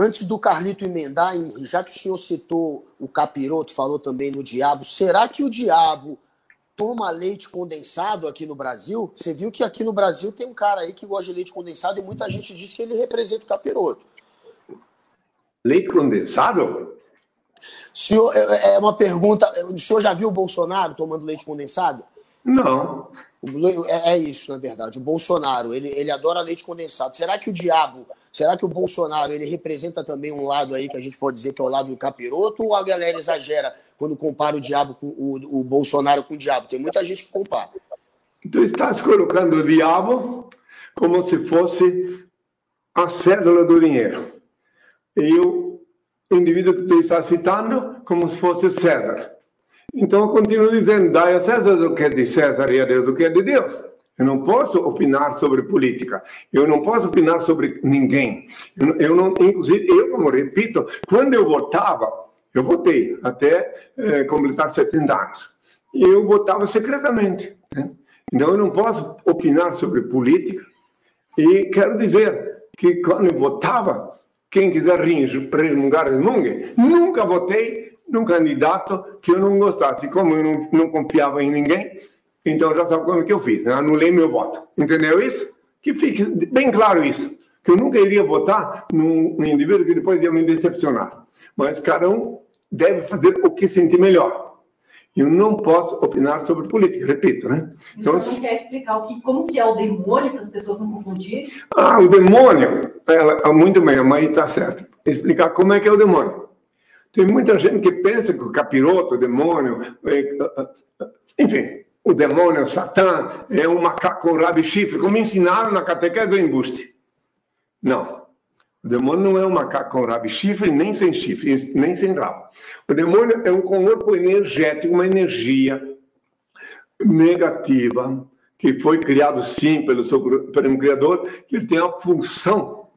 Antes do Carlito emendar, já que o senhor citou o capiroto, falou também no diabo, será que o diabo toma leite condensado aqui no Brasil? Você viu que aqui no Brasil tem um cara aí que gosta de leite condensado e muita gente diz que ele representa o capiroto. Leite condensado? Senhor, é, é uma pergunta. O senhor já viu o Bolsonaro tomando leite condensado? Não. É, é isso, na verdade. O Bolsonaro, ele, ele adora leite condensado. Será que o diabo, será que o Bolsonaro, ele representa também um lado aí que a gente pode dizer que é o lado do capiroto ou a galera exagera quando compara o diabo com o, o Bolsonaro com o diabo? Tem muita gente que compara. Tu estás colocando o diabo como se fosse a cédula do dinheiro. E o indivíduo que tu está citando como se fosse César. Então eu continuo dizendo: dai a César o que é de César e a Deus o que é de Deus. Eu não posso opinar sobre política. Eu não posso opinar sobre ninguém. Eu, eu não, inclusive, eu, como repito, quando eu votava, eu votei até eh, completar 70 anos. Eu votava secretamente. Né? Então eu não posso opinar sobre política. E quero dizer que quando eu votava, quem quiser resmungar, resmungue. Nunca votei num candidato que eu não gostasse. Como eu não, não confiava em ninguém, então já sabe como que eu fiz, né? anulei meu voto. Entendeu isso? Que fique bem claro isso. Que eu nunca iria votar num, num indivíduo que depois ia me decepcionar. Mas cada um deve fazer o que sentir melhor. Eu não posso opinar sobre política, repito, né? Então, você não quer explicar o que, como que é o demônio para as pessoas não confundirem? Ah, o demônio, ela, muito bem, a mãe está certa. Explicar como é que é o demônio. Tem muita gente que pensa que o capiroto, o demônio, é, enfim, o demônio, o Satã, é um macaco e chifre, como ensinaram na catequese do embuste. Não. O demônio não é um macaco com rabo chifre, nem sem chifre, nem sem rabo. O demônio é um corpo energético, uma energia negativa, que foi criado sim pelo, seu, pelo Criador, que tem a função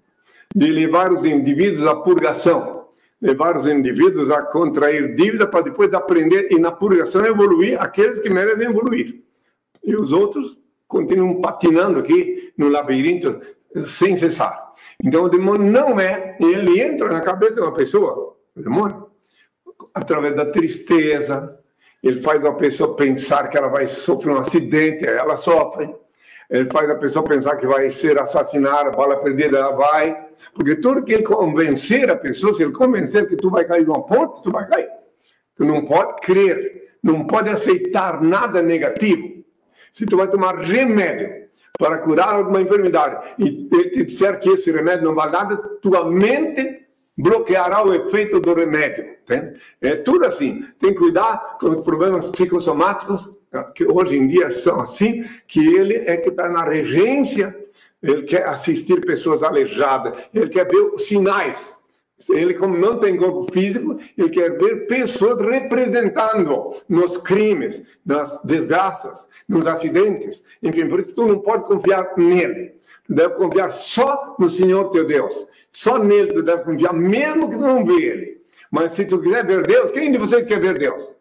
de levar os indivíduos à purgação levar os indivíduos a contrair dívida para depois aprender e na purgação evoluir aqueles que merecem evoluir. E os outros continuam patinando aqui no labirinto sem cessar. Então o demônio não é, ele entra na cabeça de uma pessoa, o demônio, através da tristeza, ele faz a pessoa pensar que ela vai sofrer um acidente, ela sofre. Ele faz a pessoa pensar que vai ser assassinada, bala perdida, ela vai. Porque tudo que ele convencer a pessoa, se ele convencer que tu vai cair de uma ponte, tu vai cair. Tu não pode crer, não pode aceitar nada negativo. Se tu vai tomar remédio para curar alguma enfermidade e ele te disser que esse remédio não vale nada, tua mente bloqueará o efeito do remédio. É tudo assim. Tem que cuidar com os problemas psicossomáticos, que hoje em dia são assim, que ele é que está na regência ele quer assistir pessoas aleijadas, ele quer ver sinais. Ele, como não tem corpo físico, ele quer ver pessoas representando nos crimes, nas desgraças, nos acidentes. Enfim, por isso tu não pode confiar nele. Tu deve confiar só no Senhor teu Deus. Só nele tu deve confiar, mesmo que tu não vê ele. Mas se tu quiser ver Deus, quem de vocês quer ver Deus?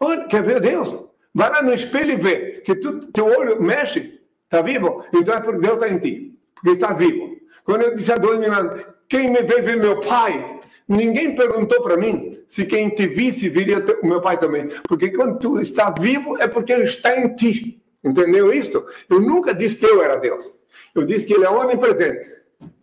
Olha, quer ver Deus? Vai lá no espelho e vê que tu, teu olho mexe, Está vivo? Então é porque Deus está em ti. Porque estás vivo. Quando eu disse a dois mil anos, quem me veio ver meu pai? Ninguém perguntou para mim se quem te visse viria o meu pai também. Porque quando tu está vivo é porque ele está em ti. Entendeu isso? Eu nunca disse que eu era Deus. Eu disse que ele é onipresente.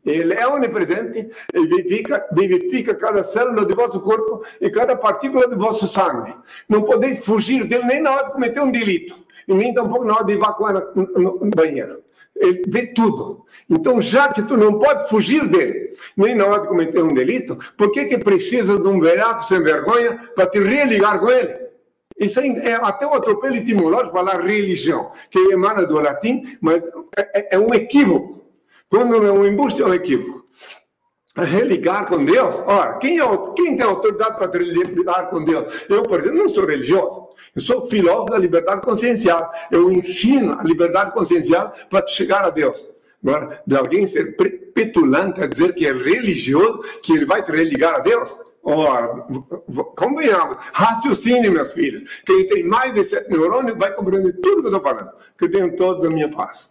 Ele é onipresente e vivifica, vivifica cada célula de vosso corpo e cada partícula de vosso sangue. Não podeis fugir dele nem na hora de cometer um delito e nem tampouco na hora de evacuar no banheiro. Ele vê tudo. Então, já que tu não pode fugir dele, nem na hora de cometer um delito, por que que precisa de um velhaco sem vergonha para te religar com ele? Isso é até um atropelo etimológico falar religião, que emana do latim, mas é, é, é um equívoco. Quando um embuste, é um equívoco. Religar com Deus? Ora, quem, é, quem tem autoridade para religar com Deus? Eu, por exemplo, não sou religioso. Eu sou filósofo da liberdade consciencial. Eu ensino a liberdade consciencial para chegar a Deus. Agora, de alguém ser petulante a dizer que é religioso, que ele vai te religar a Deus? Ora, convenhamos, raciocine, meus filhos. Quem tem mais de sete neurônios vai compreender tudo que eu estou falando. Que eu tenho todos a minha paz.